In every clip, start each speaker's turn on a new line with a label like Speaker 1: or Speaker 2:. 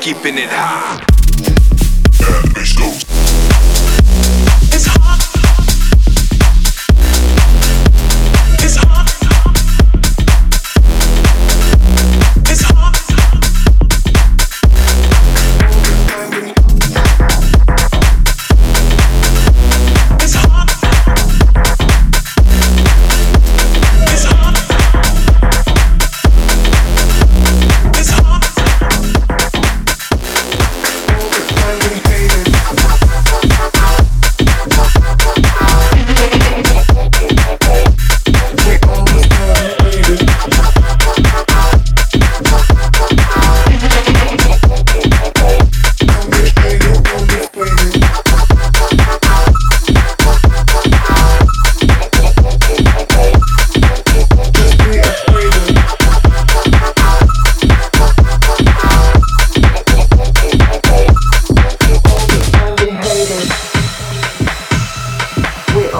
Speaker 1: Keeping it high.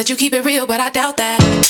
Speaker 2: Said you keep it real, but I doubt that.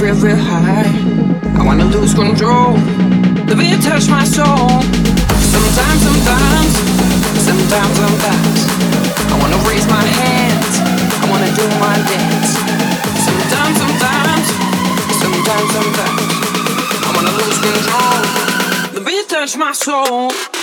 Speaker 3: real, real high. I wanna lose control. The beat touch my soul. Sometimes, sometimes, sometimes, sometimes. I wanna raise my hands. I wanna do my dance. Sometimes, sometimes, sometimes, sometimes. I wanna lose control. The beat touch my soul.